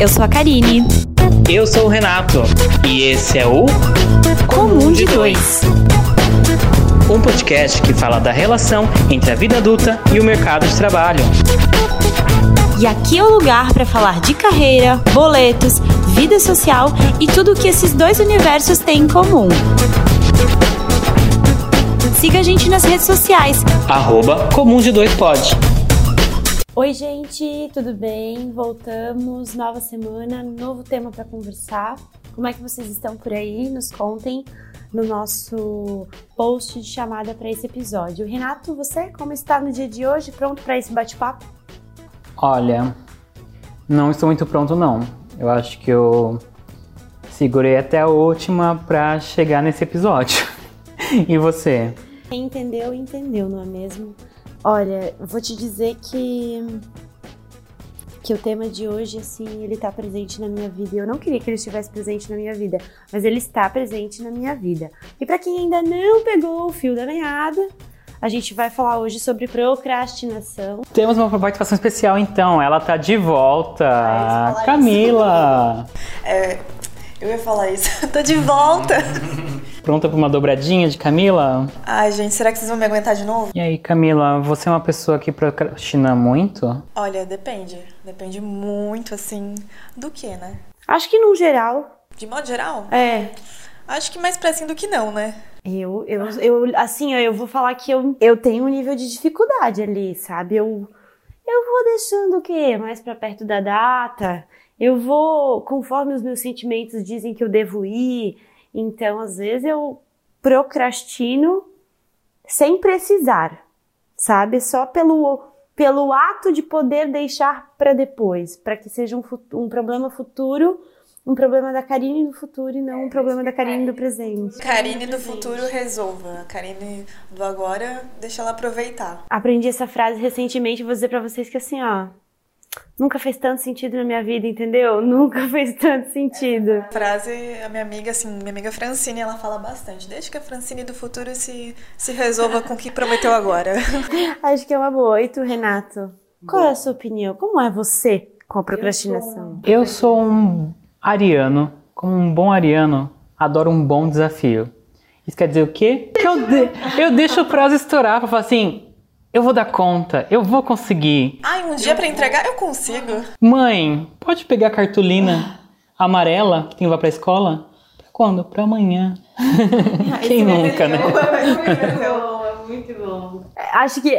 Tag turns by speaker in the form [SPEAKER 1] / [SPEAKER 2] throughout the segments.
[SPEAKER 1] Eu sou a Karine.
[SPEAKER 2] Eu sou o Renato. E esse é o
[SPEAKER 1] Comum de Dois.
[SPEAKER 2] Um podcast que fala da relação entre a vida adulta e o mercado de trabalho.
[SPEAKER 1] E aqui é o lugar para falar de carreira, boletos, vida social e tudo o que esses dois universos têm em comum. Siga a gente nas redes sociais.
[SPEAKER 2] Arroba Comum de Dois Pod.
[SPEAKER 1] Oi, gente, tudo bem? Voltamos, nova semana, novo tema para conversar. Como é que vocês estão por aí? Nos contem no nosso post de chamada para esse episódio. Renato, você como está no dia de hoje? Pronto para esse bate-papo?
[SPEAKER 2] Olha, não estou muito pronto não. Eu acho que eu segurei até a última para chegar nesse episódio. e você?
[SPEAKER 1] Quem entendeu, entendeu, não é mesmo? Olha, vou te dizer que que o tema de hoje, assim, ele tá presente na minha vida. Eu não queria que ele estivesse presente na minha vida, mas ele está presente na minha vida. E para quem ainda não pegou o fio da meada, a gente vai falar hoje sobre procrastinação.
[SPEAKER 2] Temos uma participação especial então, ela tá de volta. Camila!
[SPEAKER 3] É, eu ia falar isso. Tô de volta!
[SPEAKER 2] Pronta para uma dobradinha de Camila?
[SPEAKER 3] Ai, gente, será que vocês vão me aguentar de novo?
[SPEAKER 2] E aí, Camila, você é uma pessoa que procrastina muito?
[SPEAKER 3] Olha, depende. Depende muito, assim, do que, né?
[SPEAKER 1] Acho que no geral.
[SPEAKER 3] De modo geral?
[SPEAKER 1] É.
[SPEAKER 3] Acho que mais pra sim do que não, né?
[SPEAKER 1] Eu, eu, eu assim, eu vou falar que eu, eu tenho um nível de dificuldade ali, sabe? Eu, eu vou deixando o quê? Mais pra perto da data. Eu vou, conforme os meus sentimentos dizem que eu devo ir. Então, às vezes, eu procrastino sem precisar, sabe? Só pelo, pelo ato de poder deixar para depois, para que seja um, um problema futuro um problema da Karine do futuro e não um problema da Karine do presente.
[SPEAKER 3] Karine do futuro resolva. Karine do agora, deixa ela aproveitar.
[SPEAKER 1] Aprendi essa frase recentemente, vou dizer para vocês que assim, ó, nunca fez tanto sentido na minha vida, entendeu? Nunca fez tanto sentido.
[SPEAKER 3] Essa frase, a minha amiga, assim, minha amiga Francine, ela fala bastante. Deixa que a Francine do futuro se, se resolva com o que prometeu agora.
[SPEAKER 1] Acho que é uma boa. E tu, Renato? Qual é a sua opinião? Como é você com a procrastinação?
[SPEAKER 2] Eu sou um ariano. Como um bom ariano, adoro um bom desafio. Isso quer dizer o quê? Que eu, de, eu deixo o prazo estourar pra falar assim, eu vou dar conta, eu vou conseguir.
[SPEAKER 3] Ai, um dia para entregar eu consigo.
[SPEAKER 2] Mãe, pode pegar a cartolina amarela que tem que levar pra escola? Pra quando? Pra amanhã. Quem nunca, né?
[SPEAKER 1] É muito bom, é muito bom. Acho que,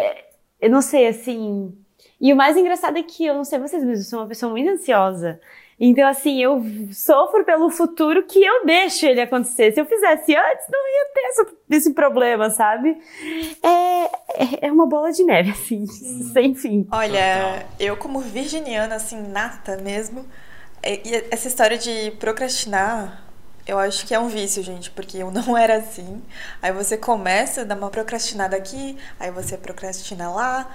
[SPEAKER 1] eu não sei, assim. E o mais engraçado é que eu não sei vocês, mas eu sou uma pessoa muito ansiosa. Então, assim, eu sofro pelo futuro que eu deixo ele acontecer. Se eu fizesse antes, não ia ter esse, esse problema, sabe? É, é uma bola de neve, assim, sem fim.
[SPEAKER 3] Olha, eu como virginiana, assim, nata mesmo, e essa história de procrastinar, eu acho que é um vício, gente, porque eu não era assim. Aí você começa a dar uma procrastinada aqui, aí você procrastina lá,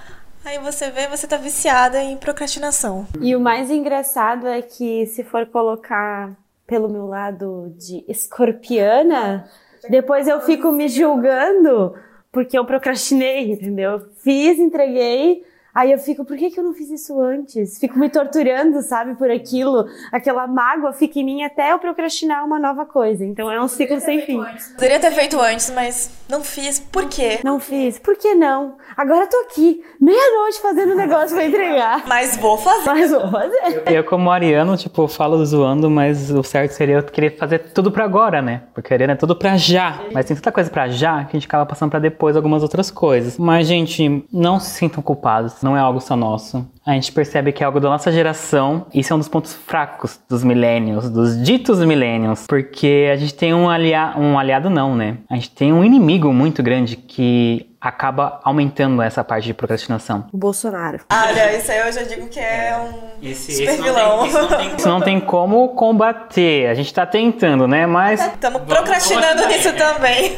[SPEAKER 3] Aí você vê, você tá viciada em procrastinação.
[SPEAKER 1] E o mais engraçado é que se for colocar pelo meu lado de escorpiana, depois eu fico me julgando porque eu procrastinei, entendeu? Fiz, entreguei, Aí eu fico, por que, que eu não fiz isso antes? Fico me torturando, sabe, por aquilo. Aquela mágoa fica em mim até eu procrastinar uma nova coisa. Então é um ciclo sem fim.
[SPEAKER 3] Poderia ter feito antes, mas não fiz. Por quê?
[SPEAKER 1] Não fiz. Por que não? Agora tô aqui, meia-noite fazendo negócio pra entregar.
[SPEAKER 3] Mas vou fazer.
[SPEAKER 1] Mas vou fazer.
[SPEAKER 2] Eu, como ariano, tipo, falo zoando, mas o certo seria eu querer fazer tudo pra agora, né? Porque ariano é tudo pra já. Mas tem tanta coisa pra já que a gente acaba passando pra depois algumas outras coisas. Mas, gente, não se sintam culpados não é algo só nosso. A gente percebe que é algo da nossa geração. Isso é um dos pontos fracos dos milênios, dos ditos milênios. Porque a gente tem um, alia um aliado, não, né? A gente tem um inimigo muito grande que acaba aumentando essa parte de procrastinação.
[SPEAKER 1] O Bolsonaro.
[SPEAKER 3] Olha, isso aí eu já digo que é um esse, super esse vilão.
[SPEAKER 2] Tem, isso, não tem, isso, não tem, como combater. A gente tá tentando, né? Mas.
[SPEAKER 3] Estamos procrastinando nisso também.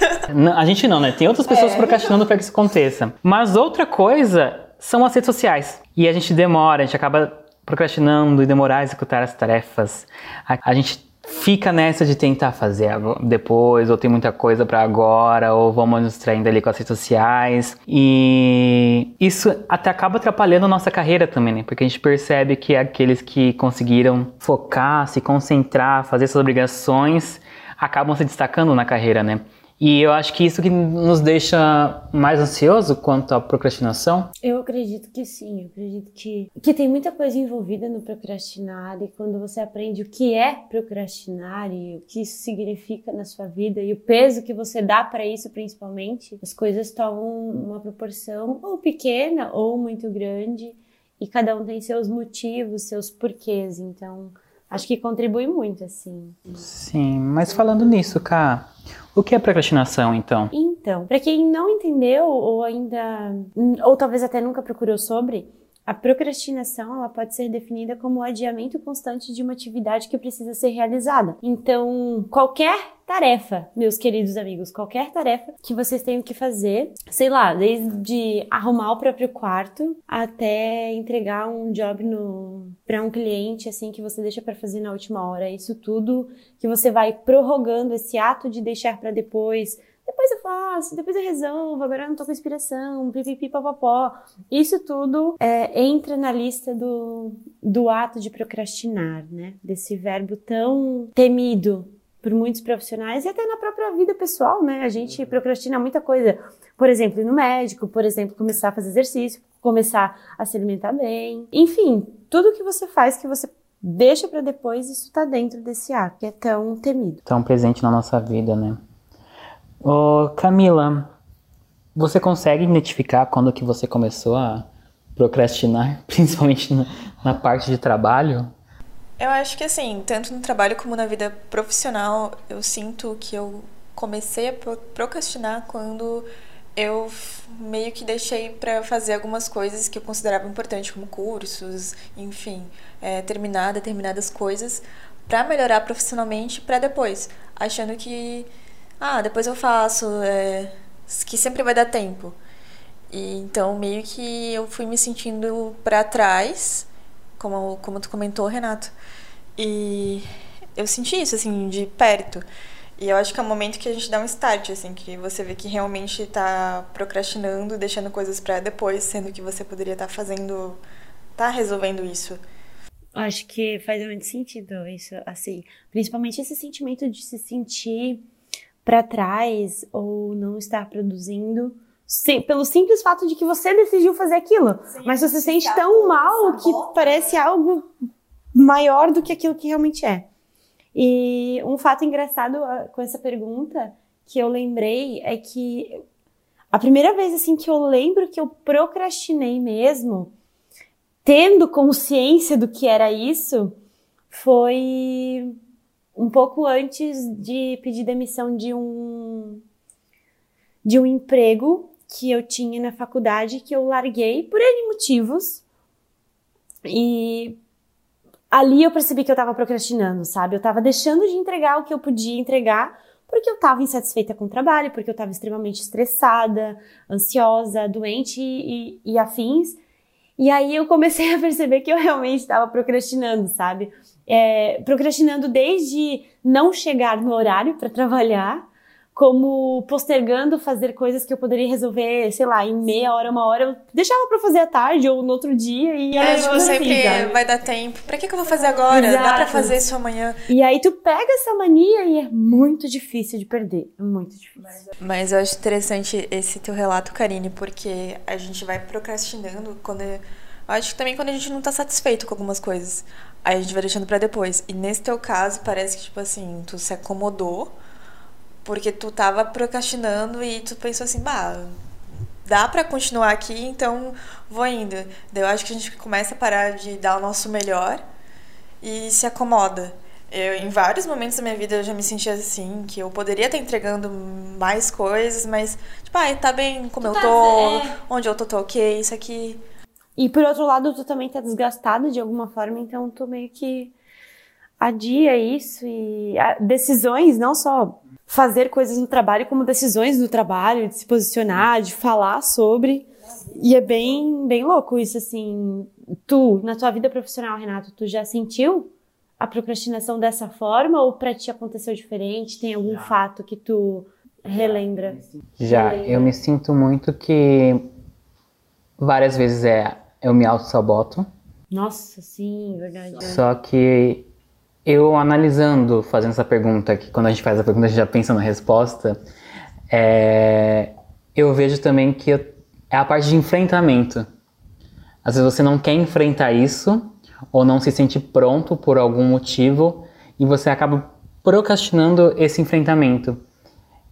[SPEAKER 2] A gente não, né? Tem outras pessoas é. procrastinando para que isso aconteça. Mas outra coisa são as redes sociais. E a gente demora, a gente acaba procrastinando e demorar a executar as tarefas. A, a gente fica nessa de tentar fazer depois, ou tem muita coisa para agora, ou vamos nos traindo ali com as redes sociais. E isso até acaba atrapalhando a nossa carreira também, né? Porque a gente percebe que aqueles que conseguiram focar, se concentrar, fazer suas obrigações, acabam se destacando na carreira, né? E eu acho que isso que nos deixa mais ansioso quanto à procrastinação?
[SPEAKER 1] Eu acredito que sim, eu acredito que, que tem muita coisa envolvida no procrastinar e quando você aprende o que é procrastinar e o que isso significa na sua vida e o peso que você dá para isso principalmente, as coisas tomam uma proporção ou pequena ou muito grande e cada um tem seus motivos, seus porquês, então acho que contribui muito assim.
[SPEAKER 2] Sim, mas falando nisso, Cá, o que é procrastinação, então?
[SPEAKER 1] Então, para quem não entendeu ou ainda, ou talvez até nunca procurou sobre, a procrastinação ela pode ser definida como o adiamento constante de uma atividade que precisa ser realizada. Então, qualquer tarefa, meus queridos amigos, qualquer tarefa que vocês tenham que fazer, sei lá, desde arrumar o próprio quarto até entregar um job no para um cliente assim que você deixa para fazer na última hora, isso tudo que você vai prorrogando esse ato de deixar para depois, depois eu faço, depois eu resolvo, agora eu não tô com inspiração, pipipi, papapó. Isso tudo é, entra na lista do, do ato de procrastinar, né? Desse verbo tão temido por muitos profissionais e até na própria vida pessoal, né? A gente procrastina muita coisa. Por exemplo, ir no médico, por exemplo, começar a fazer exercício, começar a se alimentar bem. Enfim, tudo que você faz que você deixa para depois, isso tá dentro desse ato que é tão temido.
[SPEAKER 2] Tão presente na nossa vida, né? Ô, Camila, você consegue identificar quando que você começou a procrastinar, principalmente na, na parte de trabalho?
[SPEAKER 3] Eu acho que assim, tanto no trabalho como na vida profissional, eu sinto que eu comecei a procrastinar quando eu meio que deixei para fazer algumas coisas que eu considerava importantes, como cursos, enfim, é, terminar determinadas coisas para melhorar profissionalmente para depois, achando que ah, depois eu faço, é, que sempre vai dar tempo. E então meio que eu fui me sentindo para trás, como como tu comentou, Renato. E eu senti isso assim de perto. E eu acho que é o momento que a gente dá um start, assim, que você vê que realmente está procrastinando, deixando coisas para depois, sendo que você poderia estar tá fazendo, tá resolvendo isso.
[SPEAKER 1] Acho que faz muito sentido isso, assim, principalmente esse sentimento de se sentir para trás ou não estar produzindo sim, pelo simples fato de que você decidiu fazer aquilo. Sim, Mas você se sente tão mal que parece algo maior do que aquilo que realmente é. E um fato engraçado ah, com essa pergunta que eu lembrei é que a primeira vez assim que eu lembro que eu procrastinei mesmo, tendo consciência do que era isso, foi um pouco antes de pedir demissão de um de um emprego que eu tinha na faculdade que eu larguei por N motivos. E ali eu percebi que eu tava procrastinando, sabe? Eu tava deixando de entregar o que eu podia entregar porque eu tava insatisfeita com o trabalho, porque eu tava extremamente estressada, ansiosa, doente e, e afins. E aí eu comecei a perceber que eu realmente estava procrastinando, sabe? É, procrastinando desde não chegar no horário para trabalhar, como postergando fazer coisas que eu poderia resolver, sei lá, em meia hora, uma hora, eu deixava para fazer à tarde ou no outro dia e
[SPEAKER 3] é, tipo, sempre assim, vai dar tempo. Pra que, que eu vou fazer agora? Exato. Dá para fazer isso amanhã.
[SPEAKER 1] E aí tu pega essa mania e é muito difícil de perder, é muito difícil.
[SPEAKER 3] Mas eu acho interessante esse teu relato, Karine, porque a gente vai procrastinando quando acho que também quando a gente não tá satisfeito com algumas coisas. Aí a gente vai deixando para depois. E nesse teu caso, parece que, tipo assim, tu se acomodou porque tu tava procrastinando e tu pensou assim, bah, dá para continuar aqui, então vou indo. Daí eu acho que a gente começa a parar de dar o nosso melhor e se acomoda. Eu, em vários momentos da minha vida eu já me sentia assim, que eu poderia estar entregando mais coisas, mas, tipo, ai, tá bem como tu eu tá tô, é. onde eu tô, tô ok, isso aqui
[SPEAKER 1] e por outro lado, tu também tá desgastado de alguma forma, então tu meio que adia isso e decisões, não só fazer coisas no trabalho, como decisões no trabalho, de se posicionar, de falar sobre. E é bem, bem louco isso, assim. Tu, na tua vida profissional, Renato, tu já sentiu a procrastinação dessa forma ou para ti aconteceu diferente? Tem algum fato que tu relembra?
[SPEAKER 2] Já, eu me sinto muito que várias vezes é eu me auto-saboto.
[SPEAKER 1] Nossa, sim, verdade.
[SPEAKER 2] Só que eu analisando, fazendo essa pergunta, que quando a gente faz a pergunta a gente já pensa na resposta, é, eu vejo também que eu, é a parte de enfrentamento. Às vezes você não quer enfrentar isso, ou não se sente pronto por algum motivo, e você acaba procrastinando esse enfrentamento.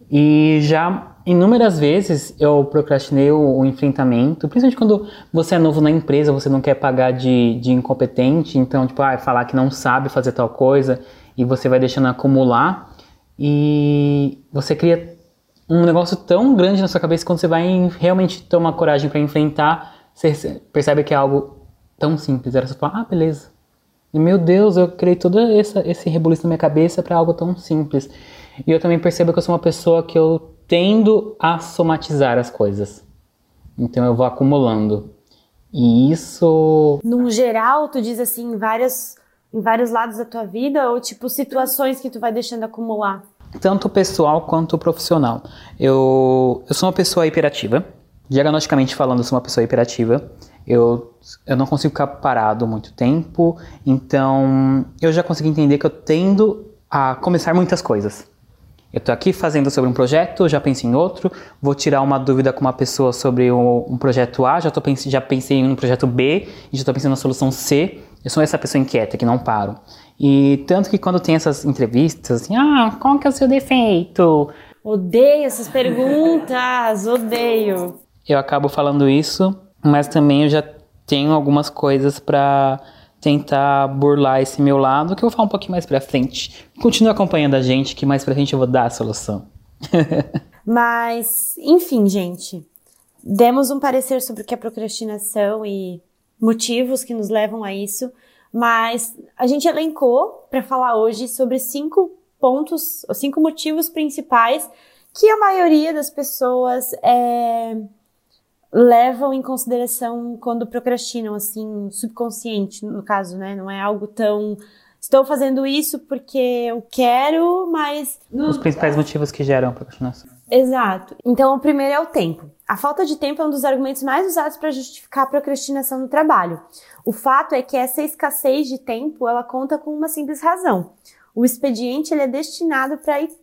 [SPEAKER 2] E já inúmeras vezes eu procrastinei o, o, enfrentamento, principalmente quando você é novo na empresa, você não quer pagar de, de incompetente, então, tipo, ah, falar que não sabe fazer tal coisa e você vai deixando acumular e você cria um negócio tão grande na sua cabeça que quando você vai realmente tomar coragem para enfrentar, você percebe que é algo tão simples. Era só falar, ah, beleza. E meu Deus, eu criei todo essa, esse rebuliço na minha cabeça para algo tão simples. E eu também percebo que eu sou uma pessoa que eu tendo a somatizar as coisas. Então eu vou acumulando. E isso.
[SPEAKER 1] Num geral, tu diz assim, em vários, em vários lados da tua vida, ou tipo situações que tu vai deixando acumular?
[SPEAKER 2] Tanto pessoal quanto profissional. Eu, eu sou uma pessoa hiperativa. Diagnosticamente falando, eu sou uma pessoa hiperativa. Eu, eu não consigo ficar parado muito tempo. Então, eu já consegui entender que eu tendo a começar muitas coisas. Eu estou aqui fazendo sobre um projeto, já pensei em outro, vou tirar uma dúvida com uma pessoa sobre um, projeto A, já, tô, já pensei em um projeto B e já estou pensando na solução C. Eu sou essa pessoa inquieta que não paro. E tanto que quando tem essas entrevistas, assim, ah, qual que é o seu defeito?
[SPEAKER 1] Odeio essas perguntas, odeio.
[SPEAKER 2] Eu acabo falando isso, mas também eu já tenho algumas coisas para tentar burlar esse meu lado, que eu vou falar um pouquinho mais pra frente. Continua acompanhando a gente, que mais pra frente eu vou dar a solução.
[SPEAKER 1] Mas, enfim, gente. Demos um parecer sobre o que é procrastinação e motivos que nos levam a isso, mas a gente elencou para falar hoje sobre cinco pontos, cinco motivos principais que a maioria das pessoas é, levam em consideração quando procrastinam, assim, subconsciente, no caso, né? Não é algo tão. Estou fazendo isso porque eu quero, mas.
[SPEAKER 2] Os principais motivos que geram a procrastinação.
[SPEAKER 1] Exato. Então, o primeiro é o tempo. A falta de tempo é um dos argumentos mais usados para justificar a procrastinação no trabalho. O fato é que essa escassez de tempo, ela conta com uma simples razão. O expediente ele é destinado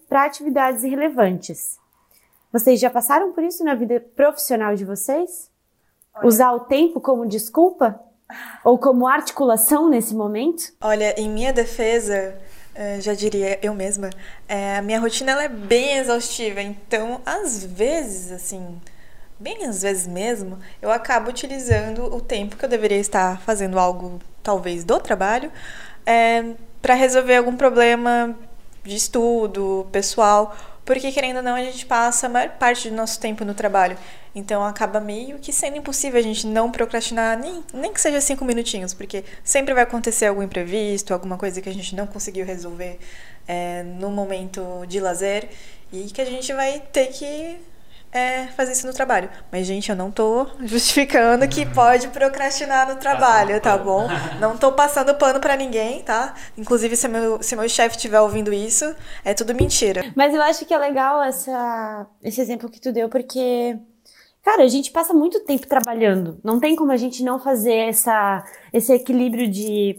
[SPEAKER 1] para atividades irrelevantes. Vocês já passaram por isso na vida profissional de vocês? Olha. Usar o tempo como desculpa? Ou como articulação nesse momento?
[SPEAKER 3] Olha, em minha defesa, eh, já diria eu mesma, é, a minha rotina ela é bem exaustiva, então às vezes, assim, bem às vezes mesmo, eu acabo utilizando o tempo que eu deveria estar fazendo algo, talvez do trabalho, é, eh, para resolver algum problema de estudo pessoal porque querendo ou não, a gente passa a maior parte do nosso tempo no trabalho. Então acaba meio que sendo impossível a gente não procrastinar, nem, nem que seja cinco minutinhos, porque sempre vai acontecer algum imprevisto, alguma coisa que a gente não conseguiu resolver é, no momento de lazer e que a gente vai ter que é, fazer isso no trabalho. Mas, gente, eu não tô justificando que pode procrastinar no trabalho, tá bom? Não tô passando pano para ninguém, tá? Inclusive, se meu, se meu chefe estiver ouvindo isso, é tudo mentira.
[SPEAKER 1] Mas eu acho que é legal essa, esse exemplo que tu deu, porque. Cara, a gente passa muito tempo trabalhando. Não tem como a gente não fazer essa, esse equilíbrio de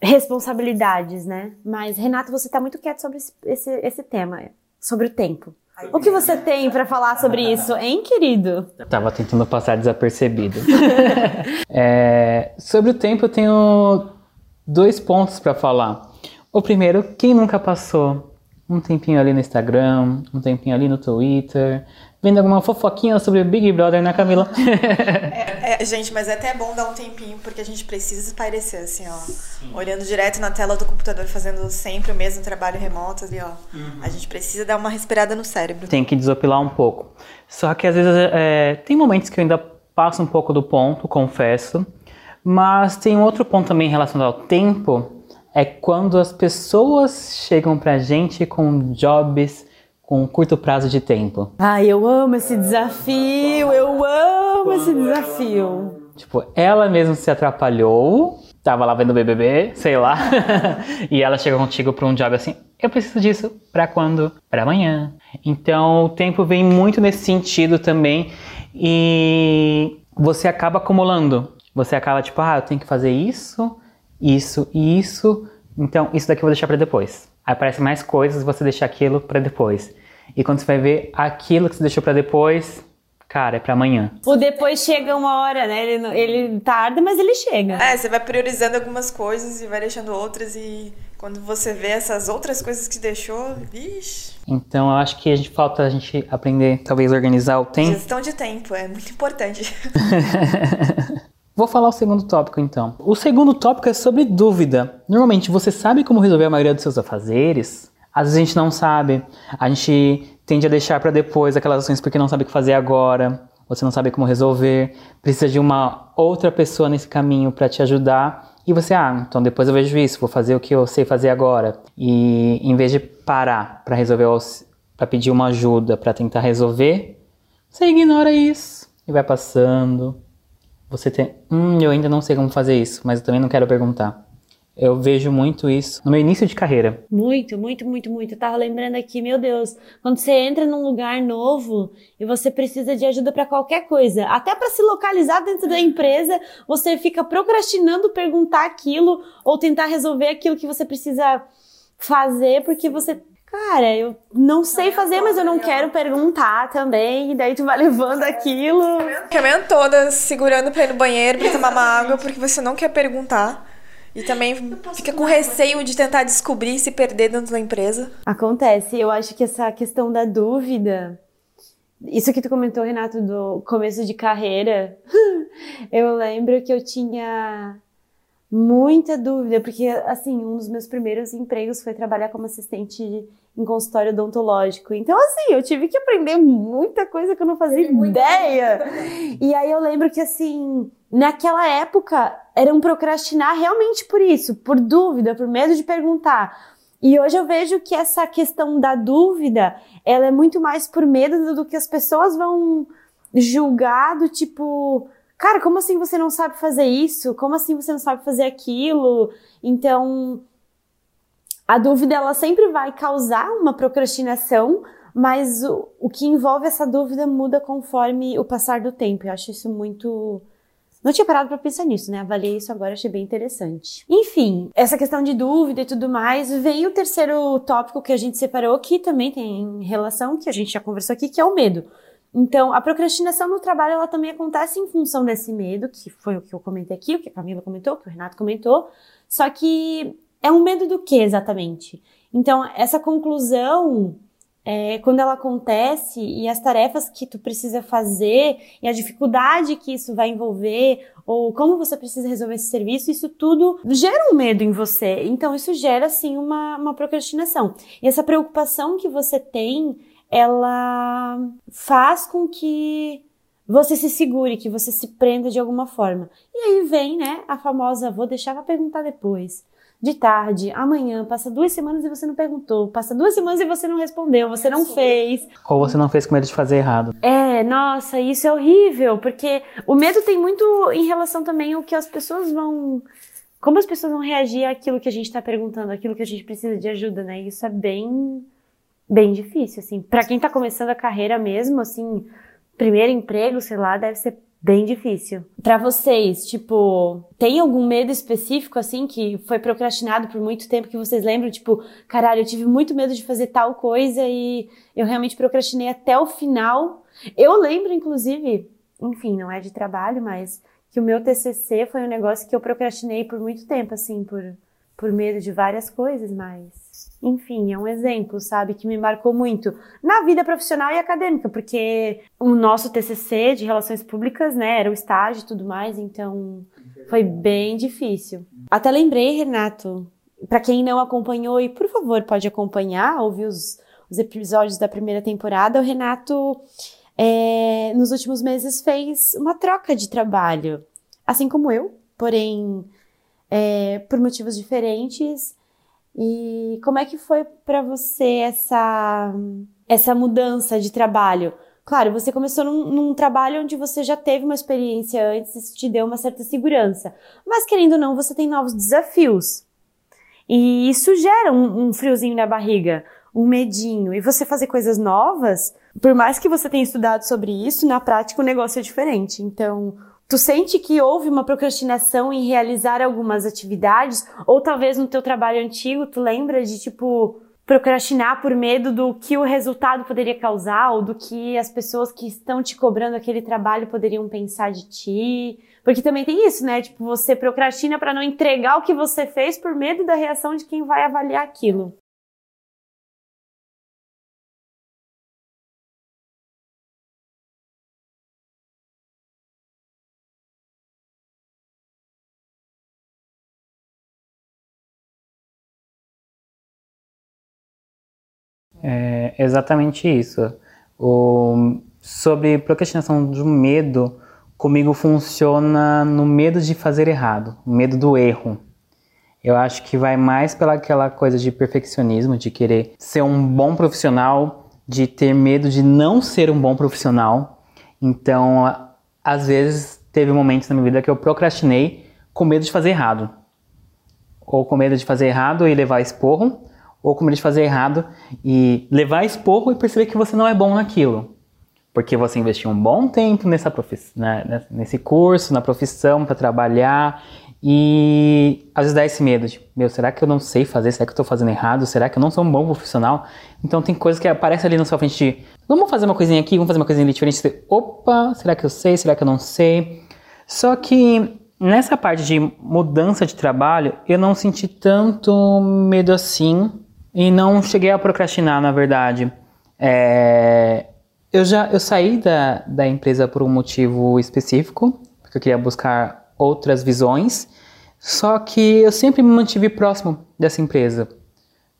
[SPEAKER 1] responsabilidades, né? Mas, Renato, você tá muito quieto sobre esse, esse, esse tema, sobre o tempo. O que você tem para falar sobre isso, hein, querido?
[SPEAKER 2] Tava tentando passar desapercebido. é, sobre o tempo, eu tenho dois pontos para falar. O primeiro, quem nunca passou um tempinho ali no Instagram, um tempinho ali no Twitter, vendo alguma fofoquinha sobre Big Brother, né, Camila?
[SPEAKER 3] é, é, gente, mas é até bom dar um tempinho, porque a gente precisa espairecer, assim, ó. Sim. Olhando direto na tela do computador, fazendo sempre o mesmo trabalho remoto, ali, ó. Uhum. A gente precisa dar uma respirada no cérebro.
[SPEAKER 2] Tem que desopilar um pouco. Só que às vezes é, tem momentos que eu ainda passo um pouco do ponto, confesso. Mas tem um outro ponto também relacionado ao tempo, é quando as pessoas chegam pra gente com jobs com um curto prazo de tempo.
[SPEAKER 1] Ai, eu amo esse desafio, eu amo esse desafio.
[SPEAKER 2] Tipo, ela mesma se atrapalhou tava lá vendo BBB, sei lá, e ela chega contigo para um job assim, eu preciso disso para quando? Para amanhã. Então o tempo vem muito nesse sentido também e você acaba acumulando. Você acaba tipo, ah, eu tenho que fazer isso, isso e isso, então isso daqui eu vou deixar para depois. Aí aparece mais coisas, você deixa aquilo para depois. E quando você vai ver aquilo que você deixou para depois, cara, é para amanhã.
[SPEAKER 1] O depois chega uma hora, né? Ele, ele tarda, mas ele chega.
[SPEAKER 3] É, você vai priorizando algumas coisas e vai deixando outras e quando você vê essas outras coisas que deixou, vixe.
[SPEAKER 2] Então eu acho que a gente falta a gente aprender, talvez organizar o tempo.
[SPEAKER 3] Gestão de tempo é muito importante.
[SPEAKER 2] Vou falar o segundo tópico então. O segundo tópico é sobre dúvida. Normalmente você sabe como resolver a maioria dos seus afazeres? Às vezes a gente não sabe. A gente tende a deixar para depois aquelas ações porque não sabe o que fazer agora. Você não sabe como resolver. Precisa de uma outra pessoa nesse caminho para te ajudar. E você, ah, então depois eu vejo isso, vou fazer o que eu sei fazer agora. E em vez de parar para resolver, para pedir uma ajuda, para tentar resolver, você ignora isso e vai passando, você tem, hum, eu ainda não sei como fazer isso, mas eu também não quero perguntar. Eu vejo muito isso no meu início de carreira.
[SPEAKER 1] Muito, muito, muito, muito. Eu tava lembrando aqui, meu Deus, quando você entra num lugar novo e você precisa de ajuda para qualquer coisa, até para se localizar dentro da empresa, você fica procrastinando perguntar aquilo ou tentar resolver aquilo que você precisa fazer porque você Cara, eu não sei fazer, mas eu não quero perguntar também. E daí tu vai levando aquilo.
[SPEAKER 3] Caminhando toda, segurando pra ir no banheiro, pra tomar uma água, porque você não quer perguntar. E também fica com receio de tentar descobrir e se perder dentro da empresa.
[SPEAKER 1] Acontece. Eu acho que essa questão da dúvida. Isso que tu comentou, Renato, do começo de carreira. eu lembro que eu tinha muita dúvida, porque, assim, um dos meus primeiros empregos foi trabalhar como assistente em consultório odontológico. Então, assim, eu tive que aprender muita coisa que eu não fazia ideia. E aí eu lembro que, assim, naquela época, era um procrastinar realmente por isso, por dúvida, por medo de perguntar. E hoje eu vejo que essa questão da dúvida, ela é muito mais por medo do que as pessoas vão julgar do tipo, cara, como assim você não sabe fazer isso? Como assim você não sabe fazer aquilo? Então, a dúvida ela sempre vai causar uma procrastinação, mas o, o que envolve essa dúvida muda conforme o passar do tempo. Eu acho isso muito não tinha parado para pensar nisso, né? Avaliei isso agora, achei bem interessante. Enfim, essa questão de dúvida e tudo mais, vem o terceiro tópico que a gente separou, que também tem relação, que a gente já conversou aqui, que é o medo. Então, a procrastinação no trabalho, ela também acontece em função desse medo, que foi o que eu comentei aqui, o que a Camila comentou, o que o Renato comentou. Só que é um medo do que exatamente? Então, essa conclusão, é, quando ela acontece e as tarefas que tu precisa fazer e a dificuldade que isso vai envolver ou como você precisa resolver esse serviço, isso tudo gera um medo em você. Então, isso gera, sim, uma, uma procrastinação. E essa preocupação que você tem, ela faz com que você se segure, que você se prenda de alguma forma. E aí vem, né, a famosa vou deixar pra perguntar depois de tarde, amanhã, passa duas semanas e você não perguntou, passa duas semanas e você não respondeu, você não fez.
[SPEAKER 2] Ou você não fez com medo de fazer errado.
[SPEAKER 1] É, nossa, isso é horrível, porque o medo tem muito em relação também ao que as pessoas vão. Como as pessoas vão reagir àquilo que a gente está perguntando, àquilo que a gente precisa de ajuda, né? Isso é bem, bem difícil, assim. Para quem está começando a carreira mesmo, assim, primeiro emprego, sei lá, deve ser bem difícil. Para vocês, tipo, tem algum medo específico assim que foi procrastinado por muito tempo que vocês lembram, tipo, caralho, eu tive muito medo de fazer tal coisa e eu realmente procrastinei até o final. Eu lembro inclusive, enfim, não é de trabalho, mas que o meu TCC foi um negócio que eu procrastinei por muito tempo assim, por por medo de várias coisas, mas enfim, é um exemplo, sabe, que me marcou muito na vida profissional e acadêmica, porque o nosso TCC de Relações Públicas, né, era o estágio e tudo mais, então foi bem difícil. Até lembrei, Renato, para quem não acompanhou, e por favor pode acompanhar, ouvir os, os episódios da primeira temporada, o Renato, é, nos últimos meses, fez uma troca de trabalho, assim como eu, porém, é, por motivos diferentes. E como é que foi para você essa essa mudança de trabalho? Claro, você começou num, num, trabalho onde você já teve uma experiência antes, isso te deu uma certa segurança. Mas querendo ou não, você tem novos desafios. E isso gera um, um friozinho na barriga, um medinho. E você fazer coisas novas, por mais que você tenha estudado sobre isso, na prática o negócio é diferente. Então, tu sente que houve uma procrastinação em realizar algumas atividades, ou talvez no teu trabalho antigo, tu lembra de tipo procrastinar por medo do que o resultado poderia causar ou do que as pessoas que estão te cobrando aquele trabalho poderiam pensar de ti. Porque também tem isso, né? Tipo, você procrastina para não entregar o que você fez por medo da reação de quem vai avaliar aquilo.
[SPEAKER 2] Exatamente isso. O, sobre procrastinação do medo, comigo funciona no medo de fazer errado, medo do erro. Eu acho que vai mais pela aquela coisa de perfeccionismo, de querer ser um bom profissional, de ter medo de não ser um bom profissional. Então, às vezes, teve momentos na minha vida que eu procrastinei com medo de fazer errado. Ou com medo de fazer errado e levar esporro, ou com medo de fazer errado e levar esporro e perceber que você não é bom naquilo. Porque você investiu um bom tempo nessa profiss... Nesse curso, na profissão, para trabalhar e às vezes dá esse medo de, meu, será que eu não sei fazer? Será que eu estou fazendo errado? Será que eu não sou um bom profissional? Então tem coisas que aparecem ali na sua frente de, vamos fazer uma coisinha aqui, vamos fazer uma coisinha ali diferente. Você, Opa, será que eu sei? Será que eu não sei? Só que nessa parte de mudança de trabalho, eu não senti tanto medo assim e não cheguei a procrastinar, na verdade. É, eu já eu saí da, da empresa por um motivo específico, porque eu queria buscar outras visões. Só que eu sempre me mantive próximo dessa empresa.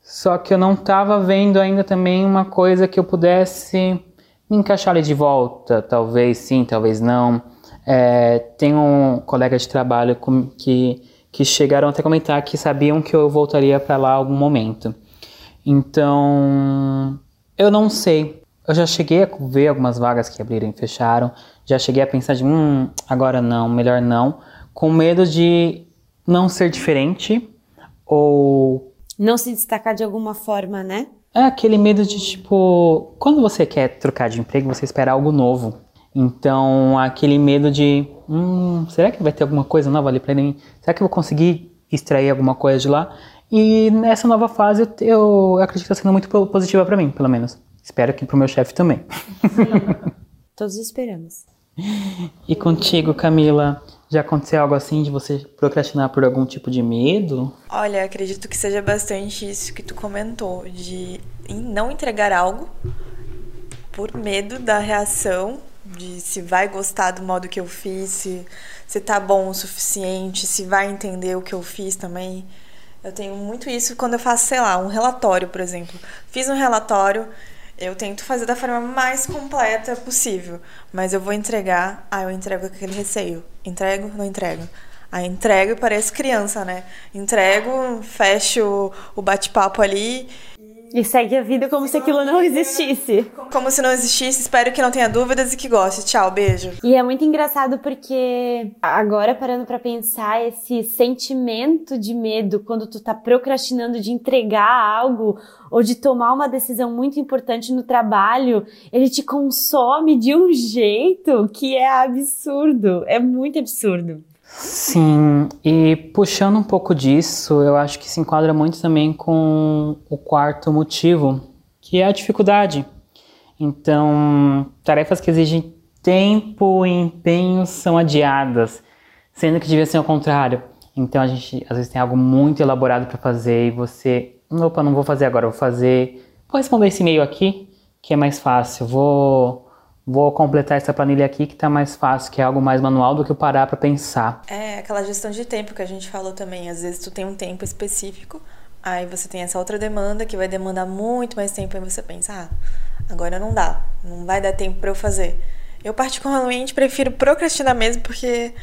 [SPEAKER 2] Só que eu não estava vendo ainda também uma coisa que eu pudesse me encaixar ali de volta. Talvez sim, talvez não. É, tem um colega de trabalho que, que chegaram até comentar que sabiam que eu voltaria para lá algum momento. Então, eu não sei. Eu já cheguei a ver algumas vagas que abriram e fecharam. Já cheguei a pensar de, hum, agora não, melhor não. Com medo de não ser diferente ou.
[SPEAKER 1] Não se destacar de alguma forma, né?
[SPEAKER 2] É aquele medo de, tipo, quando você quer trocar de emprego, você espera algo novo. Então, aquele medo de, hum, será que vai ter alguma coisa nova ali pra mim? Será que eu vou conseguir extrair alguma coisa de lá? E nessa nova fase eu, eu acredito que está sendo muito positiva para mim, pelo menos. Espero que para o meu chefe também.
[SPEAKER 1] Todos esperamos.
[SPEAKER 2] E contigo, Camila, já aconteceu algo assim de você procrastinar por algum tipo de medo?
[SPEAKER 3] Olha, acredito que seja bastante isso que tu comentou, de não entregar algo por medo da reação, de se vai gostar do modo que eu fiz, se, se tá bom o suficiente, se vai entender o que eu fiz também. Eu tenho muito isso quando eu faço, sei lá, um relatório, por exemplo. Fiz um relatório, eu tento fazer da forma mais completa possível, mas eu vou entregar, ah, eu entrego aquele receio. Entrego, não entrego. Aí entrego e parece criança, né? Entrego, fecho o bate-papo ali
[SPEAKER 1] e segue a vida como se aquilo não existisse.
[SPEAKER 3] Como se não existisse, espero que não tenha dúvidas e que goste. Tchau, beijo.
[SPEAKER 1] E é muito engraçado porque agora parando para pensar esse sentimento de medo quando tu tá procrastinando de entregar algo ou de tomar uma decisão muito importante no trabalho, ele te consome de um jeito que é absurdo, é muito absurdo.
[SPEAKER 2] Sim, e puxando um pouco disso, eu acho que se enquadra muito também com o quarto motivo, que é a dificuldade. Então, tarefas que exigem tempo e empenho são adiadas, sendo que devia ser o contrário. Então, a gente às vezes tem algo muito elaborado para fazer e você, opa, não vou fazer agora, vou fazer, vou responder esse e-mail aqui, que é mais fácil, vou vou completar essa planilha aqui que está mais fácil, que é algo mais manual do que parar para pensar.
[SPEAKER 3] É, aquela gestão de tempo que a gente falou também. Às vezes tu tem um tempo específico, aí você tem essa outra demanda que vai demandar muito mais tempo, e você pensa, ah, agora não dá, não vai dar tempo para eu fazer. Eu particularmente prefiro procrastinar mesmo porque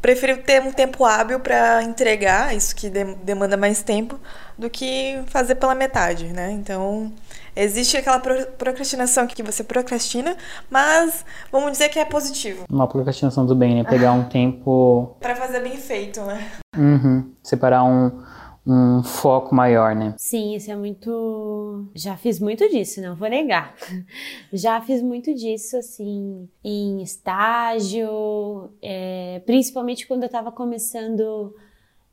[SPEAKER 3] prefiro ter um tempo hábil para entregar isso que demanda mais tempo do que fazer pela metade, né? Então, Existe aquela procrastinação que você procrastina, mas vamos dizer que é positivo.
[SPEAKER 2] Uma procrastinação do bem, né? Pegar um tempo.
[SPEAKER 3] para fazer bem feito, né?
[SPEAKER 2] Uhum. Separar um, um foco maior, né?
[SPEAKER 1] Sim, isso é muito. Já fiz muito disso, não vou negar. Já fiz muito disso, assim, em estágio, é... principalmente quando eu tava começando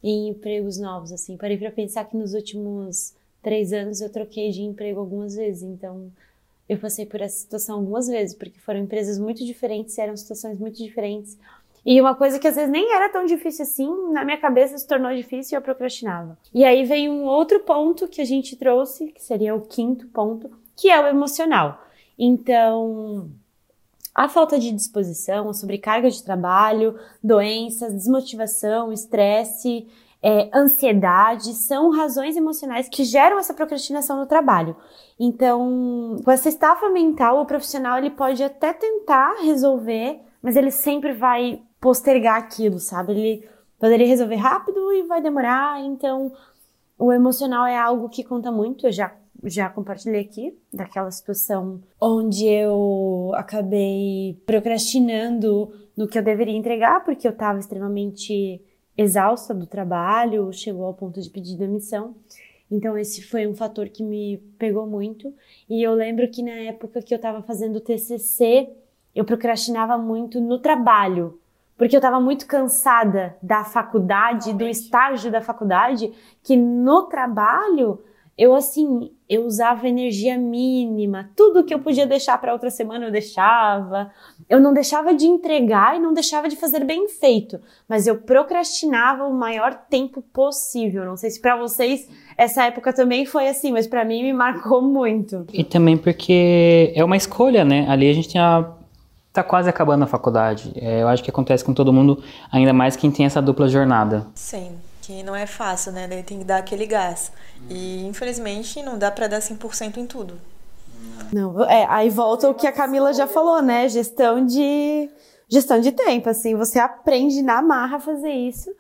[SPEAKER 1] em empregos novos, assim. Parei para pensar que nos últimos três anos eu troquei de emprego algumas vezes, então eu passei por essa situação algumas vezes, porque foram empresas muito diferentes, eram situações muito diferentes. E uma coisa que às vezes nem era tão difícil assim, na minha cabeça se tornou difícil e eu procrastinava. E aí vem um outro ponto que a gente trouxe, que seria o quinto ponto, que é o emocional. Então, a falta de disposição, a sobrecarga de trabalho, doenças, desmotivação, estresse, é, ansiedade, são razões emocionais que geram essa procrastinação no trabalho. Então, com essa estafa mental, o profissional ele pode até tentar resolver, mas ele sempre vai postergar aquilo, sabe? Ele poderia resolver rápido e vai demorar, então o emocional é algo que conta muito. Eu já já compartilhei aqui daquela situação onde eu acabei procrastinando no que eu deveria entregar porque eu estava extremamente exausta do trabalho, chegou ao ponto de pedir demissão. Então esse foi um fator que me pegou muito. E eu lembro que na época que eu estava fazendo o TCC, eu procrastinava muito no trabalho, porque eu estava muito cansada da faculdade, do estágio da faculdade, que no trabalho eu assim, eu usava energia mínima, tudo que eu podia deixar para outra semana eu deixava. Eu não deixava de entregar e não deixava de fazer bem feito, mas eu procrastinava o maior tempo possível. Não sei se para vocês essa época também foi assim, mas para mim me marcou muito.
[SPEAKER 2] E também porque é uma escolha, né? Ali a gente tinha tá quase acabando a faculdade. É, eu acho que acontece com todo mundo, ainda mais quem tem essa dupla jornada.
[SPEAKER 3] Sim que não é fácil, né? Ele tem que dar aquele gás. E infelizmente não dá para dar 100% em tudo.
[SPEAKER 1] Não, é, aí volta o que a Camila já falou, né? Gestão de gestão de tempo, assim, você aprende na marra a fazer isso,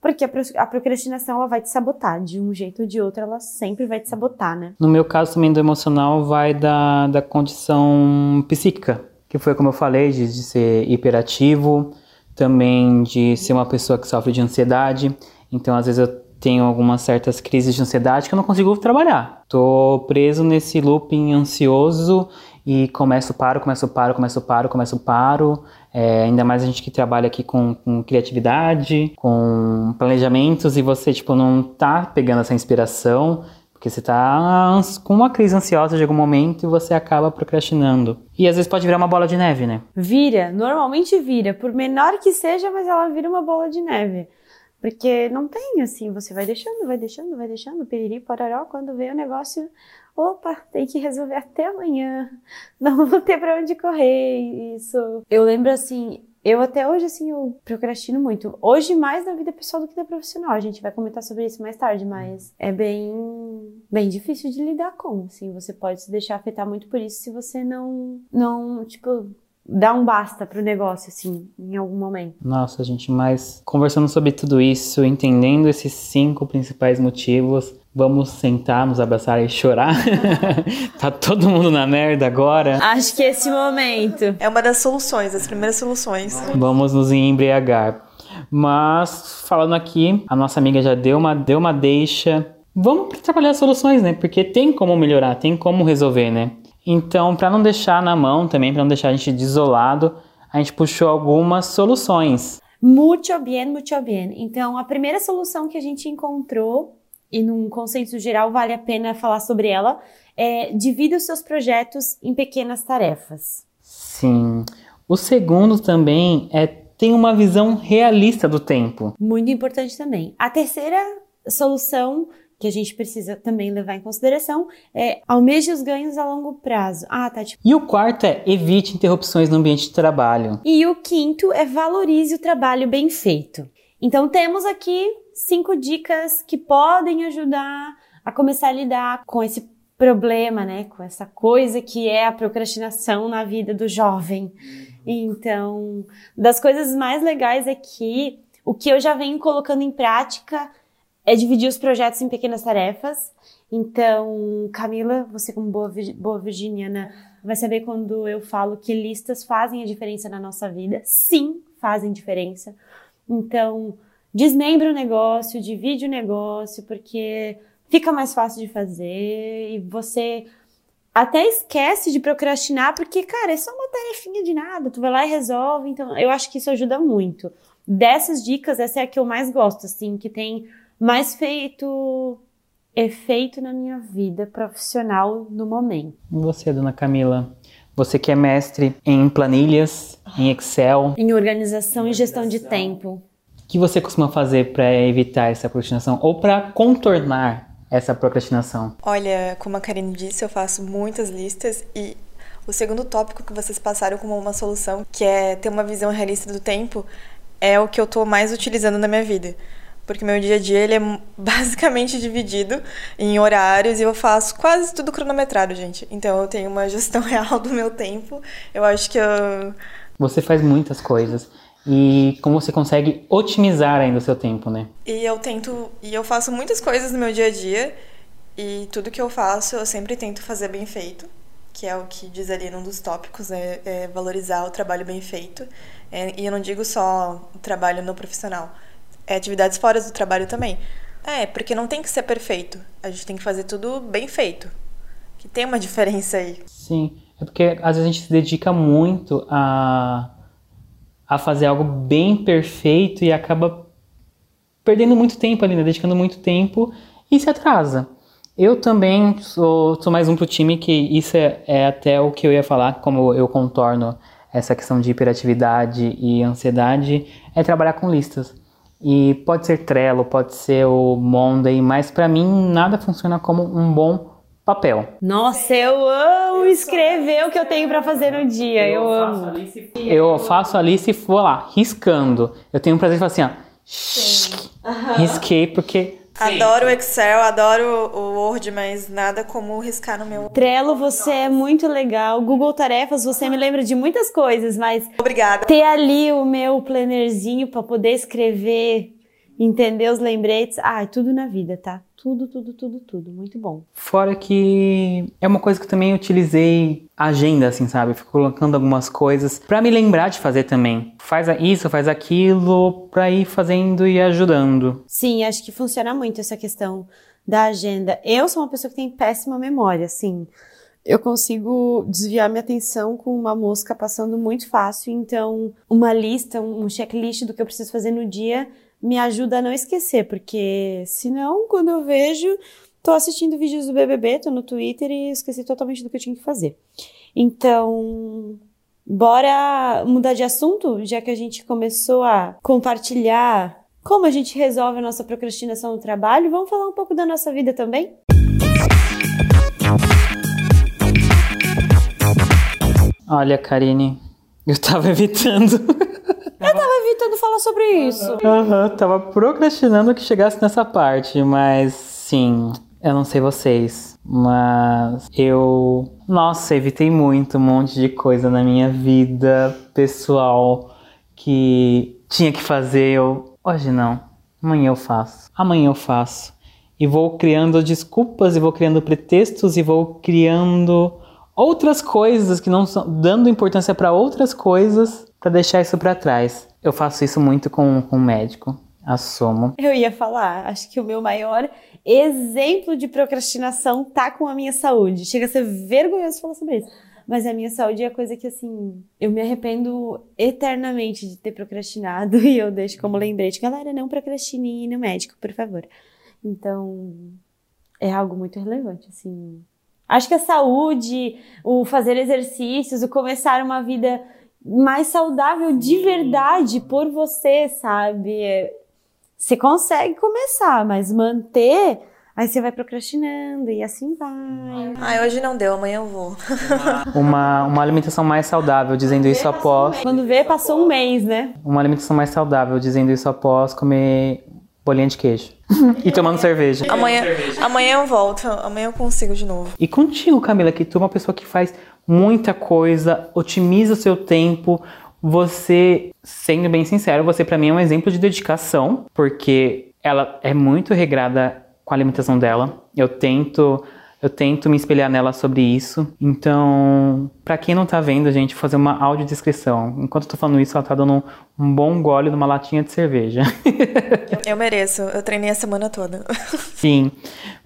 [SPEAKER 1] porque a procrastinação ela vai te sabotar, de um jeito ou de outro, ela sempre vai te sabotar, né?
[SPEAKER 2] No meu caso também do emocional vai da, da condição psíquica, que foi como eu falei, de, de ser hiperativo, também de ser uma pessoa que sofre de ansiedade. Então, às vezes eu tenho algumas certas crises de ansiedade que eu não consigo trabalhar. Tô preso nesse looping ansioso e começo, paro, começo, paro, começo, paro, começo, paro. É, ainda mais a gente que trabalha aqui com, com, criatividade, com planejamentos e você, tipo, não tá pegando essa inspiração porque você tá com uma crise ansiosa de algum momento e você acaba procrastinando. E às vezes pode virar uma bola de neve, né?
[SPEAKER 1] Vira, normalmente vira. Por menor que seja, mas ela vira uma bola de neve. Porque não tem assim, você vai deixando, vai deixando, vai deixando, piriri, pororó, quando vem o negócio, opa, tem que resolver até amanhã, não vou ter pra onde correr, isso. Eu lembro assim, eu até hoje, assim, eu procrastino muito. Hoje mais na vida pessoal do que na profissional. A gente vai comentar sobre isso mais tarde, mas é bem, bem difícil de lidar com, assim. Você pode se deixar afetar muito por isso se você não, não, tipo, dar um basta pro negócio, assim, em algum momento.
[SPEAKER 2] Nossa, gente, mas conversando sobre tudo isso, entendendo esses cinco principais motivos, vamos sentar, nos abraçar e chorar? tá todo mundo na merda agora?
[SPEAKER 1] Acho que esse momento.
[SPEAKER 3] É uma das soluções, das primeiras soluções.
[SPEAKER 2] Vamos nos embriagar. Mas, falando aqui, a nossa amiga já deu uma, deu uma deixa. Vamos trabalhar as soluções, né? Porque tem como melhorar, tem como resolver, né? Então, para não deixar na mão também, para não deixar a gente desolado, a gente puxou algumas soluções.
[SPEAKER 1] Muito bem, muito bem. Então, a primeira solução que a gente encontrou, e num consenso geral vale a pena falar sobre ela, é divida os seus projetos em pequenas tarefas.
[SPEAKER 2] Sim. O segundo também é ter uma visão realista do tempo.
[SPEAKER 1] Muito importante também. A terceira solução que a gente precisa também levar em consideração é almeje os ganhos a longo prazo. Ah, tá. Tipo...
[SPEAKER 2] E o quarto é evite interrupções no ambiente de trabalho.
[SPEAKER 1] E o quinto é valorize o trabalho bem feito. Então temos aqui cinco dicas que podem ajudar a começar a lidar com esse problema, né? Com essa coisa que é a procrastinação na vida do jovem. Então, das coisas mais legais é que o que eu já venho colocando em prática é dividir os projetos em pequenas tarefas Então, Camila, você como boa, boa virginiana, vai saber quando eu falo que listas fazem a diferença na nossa vida. Sim, fazem diferença. Então, desmembra o negócio, divide o negócio, porque fica mais fácil de fazer e você até esquece de procrastinar, porque, cara, é só uma tarefinha de nada, tu vai lá e resolve. Então, eu acho que isso ajuda muito. Dessas dicas, essa é a que eu mais gosto, assim, que tem mais feito efeito na minha vida profissional no momento.
[SPEAKER 2] E você, dona Camila? Você que é mestre em planilhas, em Excel,
[SPEAKER 1] em organização e gestão de tempo.
[SPEAKER 2] O que você costuma fazer para evitar essa procrastinação ou para contornar essa procrastinação?
[SPEAKER 3] Olha, como a Karine disse, eu faço muitas listas e o segundo tópico que vocês passaram como uma solução, que é ter uma visão realista do tempo, é o que eu estou mais utilizando na minha vida. Porque meu dia a dia ele é basicamente dividido em horários e eu faço quase tudo cronometrado, gente. Então eu tenho uma gestão real do meu tempo. Eu acho que eu...
[SPEAKER 2] Você faz muitas coisas e como você consegue otimizar ainda o seu tempo, né?
[SPEAKER 3] E eu tento, e eu faço muitas coisas no meu dia a dia e tudo que eu faço eu sempre tento fazer bem feito, que é o que diz ali num dos tópicos, né? É valorizar o trabalho bem feito. É, e eu não digo só o trabalho no profissional, atividades fora do trabalho também. É, porque não tem que ser perfeito, a gente tem que fazer tudo bem feito, que tem uma diferença aí.
[SPEAKER 2] Sim, é porque às vezes a gente se dedica muito a a fazer algo bem perfeito e acaba perdendo muito tempo ali, né? dedicando muito tempo e se atrasa. Eu também sou, sou mais um pro time que isso é, é, até o que eu ia falar, como eu contorno essa questão de hiperatividade e ansiedade, é trabalhar com listas. E pode ser Trello, pode ser o Monday, mas para mim nada funciona como um bom papel.
[SPEAKER 1] Nossa, eu amo escrever o que eu tenho para fazer no dia. Eu, eu amo.
[SPEAKER 2] Eu faço ali se for lá, riscando. Eu tenho um prazer de falar assim, ó. Risquei porque
[SPEAKER 3] Adoro o Excel, adoro o Word, mas nada como riscar no meu.
[SPEAKER 1] Trello, você é muito legal. Google Tarefas, você me lembra de muitas coisas, mas.
[SPEAKER 3] Obrigada.
[SPEAKER 1] Ter ali o meu plannerzinho para poder escrever entender os lembretes. Ah, é tudo na vida, tá? Tudo, tudo, tudo, tudo. Muito bom.
[SPEAKER 2] Fora que é uma coisa que eu também utilizei agenda, assim, sabe? Fico colocando algumas coisas para me lembrar de fazer também. Faz isso, faz aquilo, pra ir fazendo e ajudando.
[SPEAKER 1] Sim, acho que funciona muito essa questão da agenda. Eu sou uma pessoa que tem péssima memória, assim. Eu consigo desviar minha atenção com uma mosca passando muito fácil, então uma lista, um checklist do que eu preciso fazer no dia me ajuda a não esquecer, porque senão, quando eu vejo, tô assistindo vídeos do BBB, tô no Twitter e esqueci totalmente do que eu tinha que fazer. Então, bora mudar de assunto, já que a gente começou a compartilhar como a gente resolve a nossa procrastinação no trabalho, vamos falar um pouco da nossa vida também?
[SPEAKER 2] Olha, Karine, eu tava evitando.
[SPEAKER 1] Evitando falar sobre isso.
[SPEAKER 2] Aham, uhum, tava procrastinando que chegasse nessa parte, mas sim, eu não sei vocês, mas eu, nossa, evitei muito um monte de coisa na minha vida pessoal que tinha que fazer. Eu, hoje não, amanhã eu faço, amanhã eu faço. E vou criando desculpas, e vou criando pretextos, e vou criando outras coisas que não são, dando importância para outras coisas para deixar isso para trás. Eu faço isso muito com, com o médico, assumo.
[SPEAKER 1] Eu ia falar, acho que o meu maior exemplo de procrastinação tá com a minha saúde. Chega a ser vergonhoso falar sobre isso. Mas a minha saúde é a coisa que, assim, eu me arrependo eternamente de ter procrastinado e eu deixo como lembrete. Galera, não procrastine no médico, por favor. Então, é algo muito relevante, assim. Acho que a saúde, o fazer exercícios, o começar uma vida mais saudável de verdade por você, sabe? É, você consegue começar, mas manter, aí você vai procrastinando e assim vai.
[SPEAKER 3] Ai, hoje não deu, amanhã eu vou.
[SPEAKER 2] uma, uma alimentação mais saudável, dizendo isso após.
[SPEAKER 1] Quando vê, passou um mês, né?
[SPEAKER 2] Uma alimentação mais saudável, dizendo isso após comer bolinha de queijo. e tomando cerveja.
[SPEAKER 3] Amanhã, amanhã eu volto, amanhã eu consigo de novo.
[SPEAKER 2] E contigo, Camila, que tu é uma pessoa que faz muita coisa, otimiza o seu tempo. Você, sendo bem sincero, você para mim é um exemplo de dedicação, porque ela é muito regrada com a alimentação dela. Eu tento eu tento me espelhar nela sobre isso. Então, para quem não tá vendo, gente, fazer uma audiodescrição. Enquanto eu tô falando isso, ela tá dando um, um bom gole numa latinha de cerveja.
[SPEAKER 3] eu mereço. Eu treinei a semana toda.
[SPEAKER 2] Sim,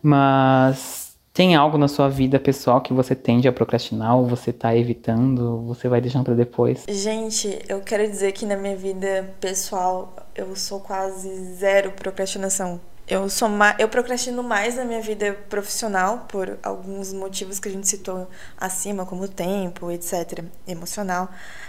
[SPEAKER 2] mas tem algo na sua vida pessoal que você tende a procrastinar ou você tá evitando, você vai deixando para depois?
[SPEAKER 3] Gente, eu quero dizer que na minha vida pessoal eu sou quase zero procrastinação. Eu sou eu procrastino mais na minha vida profissional por alguns motivos que a gente citou acima, como tempo, etc, emocional.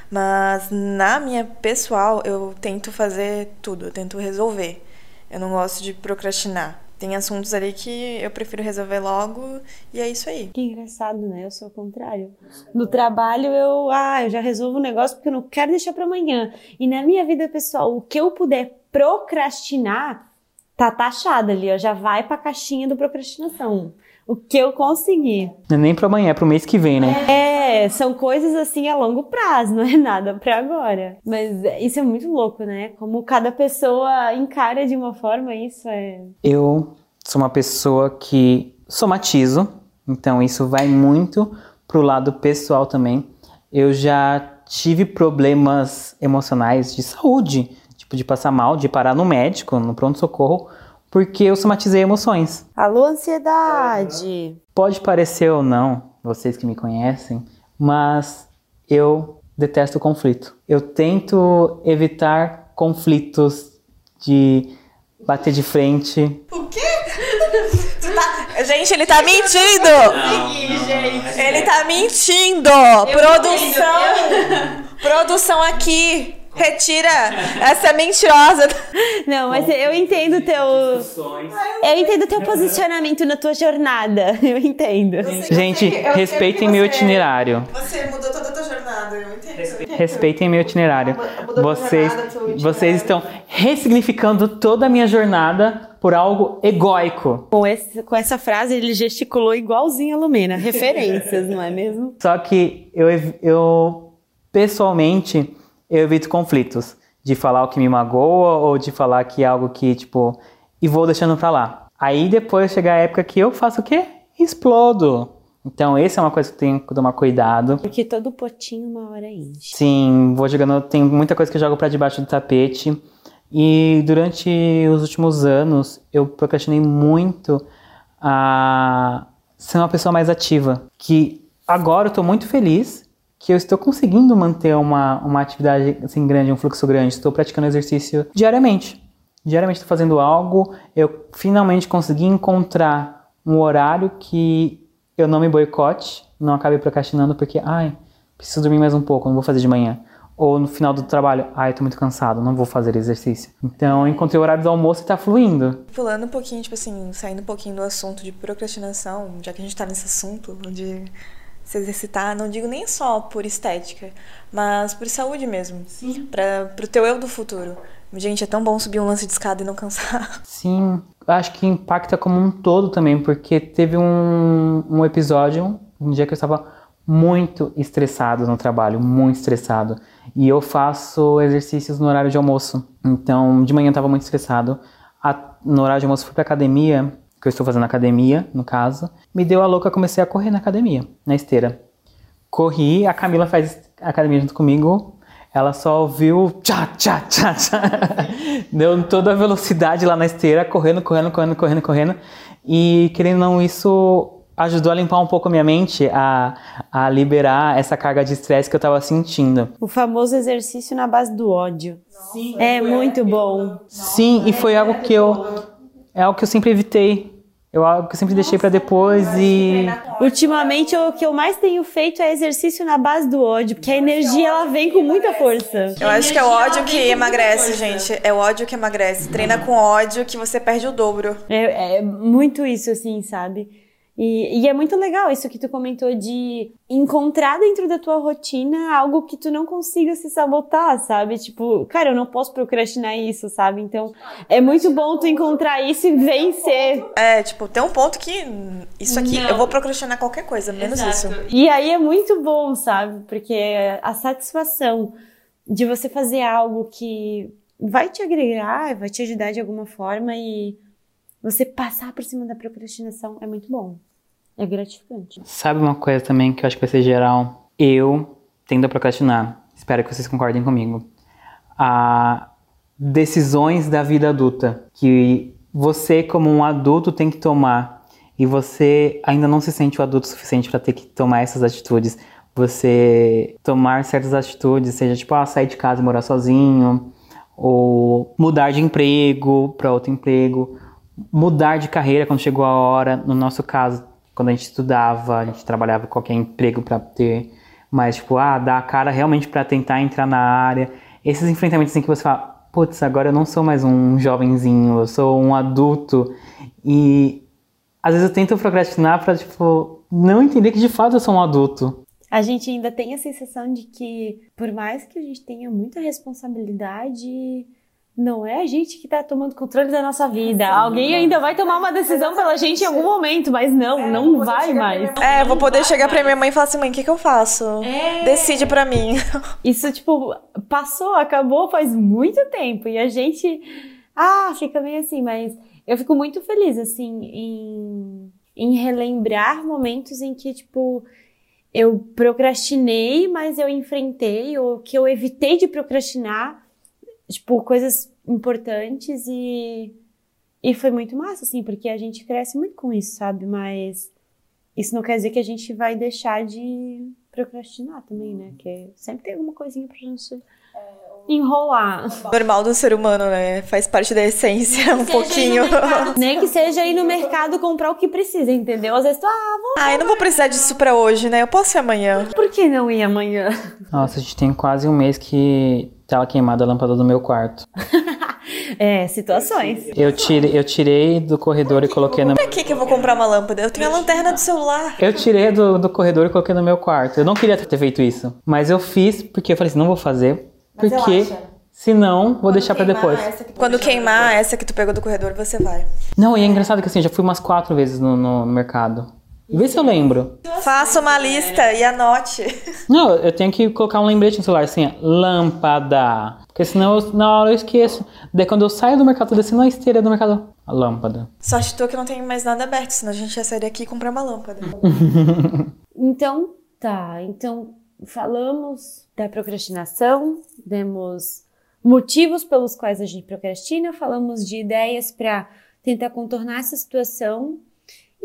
[SPEAKER 3] Mas na minha pessoal, eu tento fazer tudo, eu tento resolver. Eu não gosto de procrastinar. Tem assuntos ali que eu prefiro resolver logo e é isso aí.
[SPEAKER 1] Que engraçado, né? Eu sou o contrário. No trabalho eu, ah, eu já resolvo o negócio porque eu não quero deixar para amanhã. E na minha vida pessoal, o que eu puder procrastinar, tá taxada ali, ó, já vai pra caixinha do procrastinação. O que eu conseguir.
[SPEAKER 2] Não é nem para amanhã, é pro mês que vem, né?
[SPEAKER 1] É, são coisas assim a longo prazo, não é nada para agora. Mas isso é muito louco, né? Como cada pessoa encara de uma forma isso é.
[SPEAKER 2] Eu sou uma pessoa que somatizo, então isso vai muito pro lado pessoal também. Eu já tive problemas emocionais de saúde tipo, de passar mal, de parar no médico, no pronto-socorro, porque eu somatizei emoções.
[SPEAKER 1] Alô, ansiedade!
[SPEAKER 2] Pode parecer ou não, vocês que me conhecem, mas eu detesto conflito. Eu tento evitar conflitos de bater de frente.
[SPEAKER 3] O quê? Tá... Gente, ele tá mentindo! Não, não, ele tá mentindo! Eu Produção! Produção aqui! Retira essa mentirosa.
[SPEAKER 1] Não, mas eu entendo teu. Eu entendo teu posicionamento na tua jornada. Eu entendo.
[SPEAKER 2] Gente, respeitem meu itinerário.
[SPEAKER 3] Você mudou toda a tua jornada, eu entendo.
[SPEAKER 2] Respeitem meu itinerário. Vocês, vocês estão ressignificando toda a minha jornada por algo egóico.
[SPEAKER 1] Com, esse, com essa frase, ele gesticulou igualzinho a Lumena. Referências, não é mesmo?
[SPEAKER 2] Só que eu, eu pessoalmente eu evito conflitos. De falar o que me magoa ou de falar que é algo que, tipo, e vou deixando pra lá. Aí depois chega a época que eu faço o quê? Explodo. Então, essa é uma coisa que eu tenho que tomar cuidado.
[SPEAKER 1] Porque todo potinho uma hora enche.
[SPEAKER 2] Sim, vou jogando. Tem muita coisa que eu jogo para debaixo do tapete. E durante os últimos anos, eu procrastinei muito a ser uma pessoa mais ativa. Que agora eu tô muito feliz que eu estou conseguindo manter uma, uma atividade assim grande, um fluxo grande. Estou praticando exercício diariamente. Diariamente estou fazendo algo. Eu finalmente consegui encontrar um horário que eu não me boicote, não acabe procrastinando porque, ai, preciso dormir mais um pouco, não vou fazer de manhã. Ou no final do trabalho, ai, tô muito cansado, não vou fazer exercício. Então, encontrei o horário do almoço e tá fluindo.
[SPEAKER 3] Pulando um pouquinho, tipo assim, saindo um pouquinho do assunto de procrastinação, já que a gente tá nesse assunto, onde se exercitar, não digo nem só por estética, mas por saúde mesmo. Sim. Para o teu eu do futuro. Gente, é tão bom subir um lance de escada e não cansar.
[SPEAKER 2] Sim, acho que impacta como um todo também, porque teve um, um episódio, um dia que eu estava muito estressado no trabalho, muito estressado. E eu faço exercícios no horário de almoço. Então, de manhã eu estava muito estressado. A, no horário de almoço fui pra academia que eu estou fazendo academia, no caso, me deu a louca, comecei a correr na academia, na esteira. Corri, a Camila faz academia junto comigo, ela só ouviu tchá, tchá, tchá, tchá. Deu toda a velocidade lá na esteira, correndo, correndo, correndo, correndo, correndo. E querendo ou não, isso ajudou a limpar um pouco a minha mente, a, a liberar essa carga de estresse que eu estava sentindo.
[SPEAKER 1] O famoso exercício na base do ódio. Sim, é muito bom.
[SPEAKER 2] Sim, e foi algo que eu é algo que eu sempre evitei. Eu algo que eu sempre deixei para depois e
[SPEAKER 1] ultimamente o que eu mais tenho feito é exercício na base do ódio, porque a energia ela vem com muita força.
[SPEAKER 3] Eu acho que é o ódio que emagrece, gente. É o ódio que emagrece. Treina com ódio que você perde o dobro.
[SPEAKER 1] É, é muito isso assim, sabe? E, e, é muito legal isso que tu comentou de encontrar dentro da tua rotina algo que tu não consiga se sabotar, sabe? Tipo, cara, eu não posso procrastinar isso, sabe? Então, é muito bom tu encontrar isso e vencer.
[SPEAKER 3] É, tipo, tem um ponto que isso aqui, não. eu vou procrastinar qualquer coisa, menos Exato. isso.
[SPEAKER 1] E aí é muito bom, sabe? Porque a satisfação de você fazer algo que vai te agregar, vai te ajudar de alguma forma e você passar por cima da procrastinação é muito bom. É gratificante.
[SPEAKER 2] Sabe uma coisa também que eu acho que vai ser geral? Eu tendo a procrastinar. Espero que vocês concordem comigo. A decisões da vida adulta que você como um adulto tem que tomar e você ainda não se sente o adulto suficiente para ter que tomar essas atitudes. Você tomar certas atitudes, seja tipo, ah, sair de casa e morar sozinho, ou mudar de emprego para outro emprego, mudar de carreira quando chegou a hora. No nosso caso, quando a gente estudava, a gente trabalhava qualquer emprego para ter, mas tipo, ah, dar a cara realmente para tentar entrar na área. Esses enfrentamentos assim que você fala, putz, agora eu não sou mais um jovenzinho, eu sou um adulto. E às vezes eu tento procrastinar pra, tipo, não entender que de fato eu sou um adulto.
[SPEAKER 1] A gente ainda tem a sensação de que, por mais que a gente tenha muita responsabilidade, não é a gente que tá tomando controle da nossa vida. Alguém não. ainda vai tomar uma decisão pela gente em algum momento, mas não, é, não vai mais.
[SPEAKER 3] É, vou poder chegar pra minha mãe e falar assim, mãe, o que, que eu faço? É. Decide pra mim.
[SPEAKER 1] Isso, tipo, passou, acabou faz muito tempo. E a gente, ah, fica meio assim, mas eu fico muito feliz, assim, em, em relembrar momentos em que, tipo, eu procrastinei, mas eu enfrentei, ou que eu evitei de procrastinar tipo, coisas importantes e, e foi muito massa, assim, porque a gente cresce muito com isso, sabe? Mas isso não quer dizer que a gente vai deixar de procrastinar também, né? Que sempre tem alguma coisinha pra gente enrolar.
[SPEAKER 3] Normal do ser humano, né? Faz parte da essência um pouquinho.
[SPEAKER 1] Nem que seja ir no mercado comprar o que precisa, entendeu? Às vezes tu, ah, vou.
[SPEAKER 3] Ah, eu não vou precisar disso pra hoje, né? Eu posso ir amanhã.
[SPEAKER 1] Por que não ir amanhã?
[SPEAKER 2] Nossa, a gente tem quase um mês que tava queimada a lâmpada do meu quarto.
[SPEAKER 1] é, situações.
[SPEAKER 2] Eu tirei, eu tirei do corredor e coloquei no.
[SPEAKER 3] Pra que, que eu vou comprar uma lâmpada? Eu tenho a lanterna do celular.
[SPEAKER 2] Eu tirei do, do corredor e coloquei no meu quarto. Eu não queria ter feito isso. Mas eu fiz porque eu falei assim: não vou fazer. Mas porque. Se não, vou Quando deixar para depois.
[SPEAKER 3] Quando queimar essa que tu pegou do corredor, você vai.
[SPEAKER 2] Não, e é engraçado que assim, já fui umas quatro vezes no, no mercado. Vê se eu lembro.
[SPEAKER 3] Faça uma lista e anote.
[SPEAKER 2] Não, eu tenho que colocar um lembrete no celular, assim, lâmpada. Porque senão eu, na hora eu esqueço. Daí quando eu saio do mercado, tô descendo a esteira do mercado. A lâmpada.
[SPEAKER 3] Sorte tua que não tem mais nada aberto, senão a gente ia sair daqui e comprar uma lâmpada.
[SPEAKER 1] então, tá. Então, falamos da procrastinação, demos motivos pelos quais a gente procrastina, falamos de ideias para tentar contornar essa situação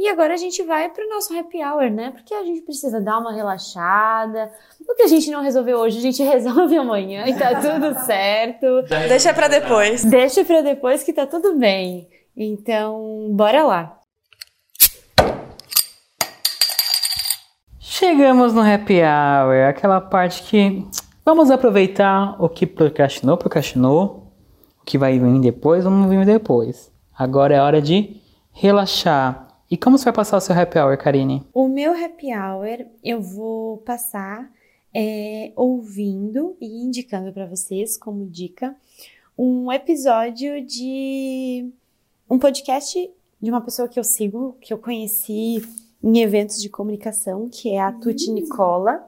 [SPEAKER 1] e agora a gente vai pro nosso happy hour, né? Porque a gente precisa dar uma relaxada. O que a gente não resolveu hoje, a gente resolve amanhã e tá tudo certo.
[SPEAKER 3] Deixa para depois.
[SPEAKER 1] Deixa para depois que tá tudo bem. Então, bora lá.
[SPEAKER 2] Chegamos no happy hour, aquela parte que vamos aproveitar o que procrastinou, procrastinou, o que vai vir depois, vamos vir depois. Agora é hora de relaxar, e como você vai passar o seu happy hour, Karine?
[SPEAKER 1] O meu happy hour eu vou passar é, ouvindo e indicando para vocês, como dica, um episódio de um podcast de uma pessoa que eu sigo, que eu conheci em eventos de comunicação, que é a Tuti hum. Nicola.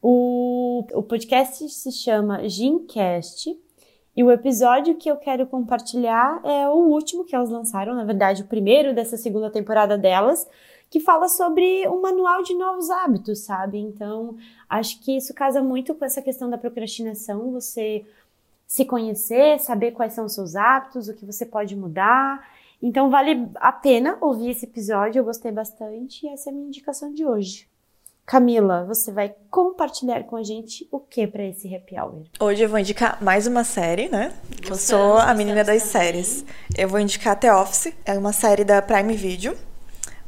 [SPEAKER 1] O, o podcast se chama Gincast e o episódio que eu quero compartilhar é o último que elas lançaram, na verdade, o primeiro dessa segunda temporada delas, que fala sobre um manual de novos hábitos, sabe? Então, acho que isso casa muito com essa questão da procrastinação, você se conhecer, saber quais são os seus hábitos, o que você pode mudar. Então, vale a pena ouvir esse episódio, eu gostei bastante e essa é a minha indicação de hoje. Camila, você vai compartilhar com a gente o que para esse happy hour?
[SPEAKER 3] Hoje eu vou indicar mais uma série, né? eu sou a menina das séries. Eu vou indicar The Office, é uma série da Prime Video,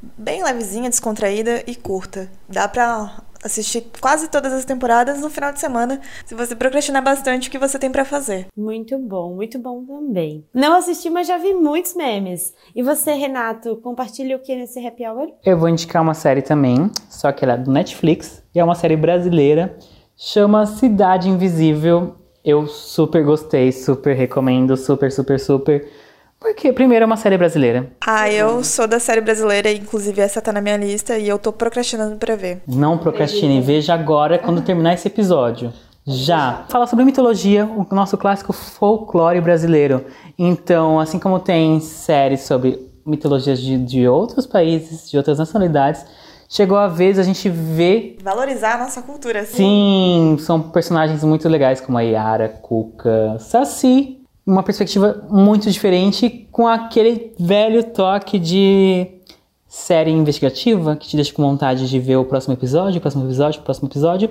[SPEAKER 3] bem levezinha, descontraída e curta. Dá pra assistir quase todas as temporadas no final de semana, se você procrastinar bastante o que você tem para fazer.
[SPEAKER 1] Muito bom, muito bom também. Não assisti, mas já vi muitos memes. E você, Renato, compartilha o que nesse happy hour?
[SPEAKER 2] Eu vou indicar uma série também, só que ela é do Netflix, e é uma série brasileira, chama Cidade Invisível. Eu super gostei, super recomendo, super, super, super. Porque, primeiro, é uma série brasileira.
[SPEAKER 3] Ah, eu sou da série brasileira, inclusive essa tá na minha lista e eu tô procrastinando pra ver.
[SPEAKER 2] Não procrastine, veja agora quando terminar esse episódio. Já. Fala sobre mitologia, o nosso clássico folclore brasileiro. Então, assim como tem séries sobre mitologias de, de outros países, de outras nacionalidades, chegou a vez a gente ver.
[SPEAKER 3] Valorizar a nossa cultura, assim.
[SPEAKER 2] Sim, são personagens muito legais como a Yara, Cuca, Saci. Uma perspectiva muito diferente com aquele velho toque de série investigativa que te deixa com vontade de ver o próximo episódio, o próximo episódio, o próximo episódio.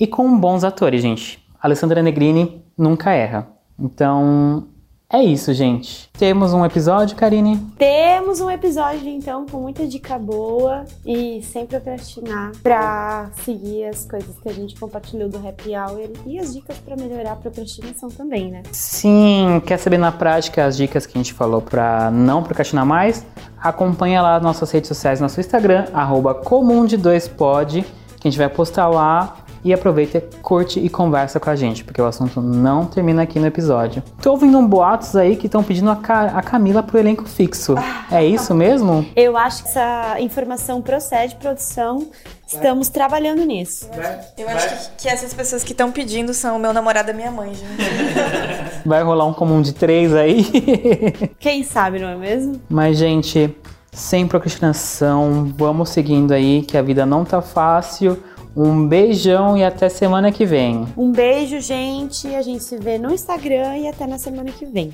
[SPEAKER 2] E com bons atores, gente. Alessandra Negrini nunca erra. Então, é isso, gente. Temos um episódio, Karine?
[SPEAKER 1] Temos um episódio, então, com muita dica boa e sem procrastinar pra seguir as coisas que a gente compartilhou do Happy Hour e as dicas para melhorar a procrastinação também, né?
[SPEAKER 2] Sim, quer saber na prática as dicas que a gente falou pra não procrastinar mais? Acompanha lá nossas redes sociais, nosso Instagram, arroba comum de dois pod, que a gente vai postar lá e aproveita, curte e conversa com a gente, porque o assunto não termina aqui no episódio. Tô ouvindo um boatos aí que estão pedindo a, Ca a Camila pro elenco fixo. É isso mesmo?
[SPEAKER 1] Eu acho que essa informação procede, produção. Estamos trabalhando nisso.
[SPEAKER 3] Eu acho que, que essas pessoas que estão pedindo são o meu namorado e minha mãe, gente.
[SPEAKER 2] Vai rolar um comum de três aí?
[SPEAKER 1] Quem sabe, não é mesmo?
[SPEAKER 2] Mas, gente, sem procrastinação, vamos seguindo aí, que a vida não tá fácil. Um beijão e até semana que vem.
[SPEAKER 1] Um beijo, gente. A gente se vê no Instagram e até na semana que vem.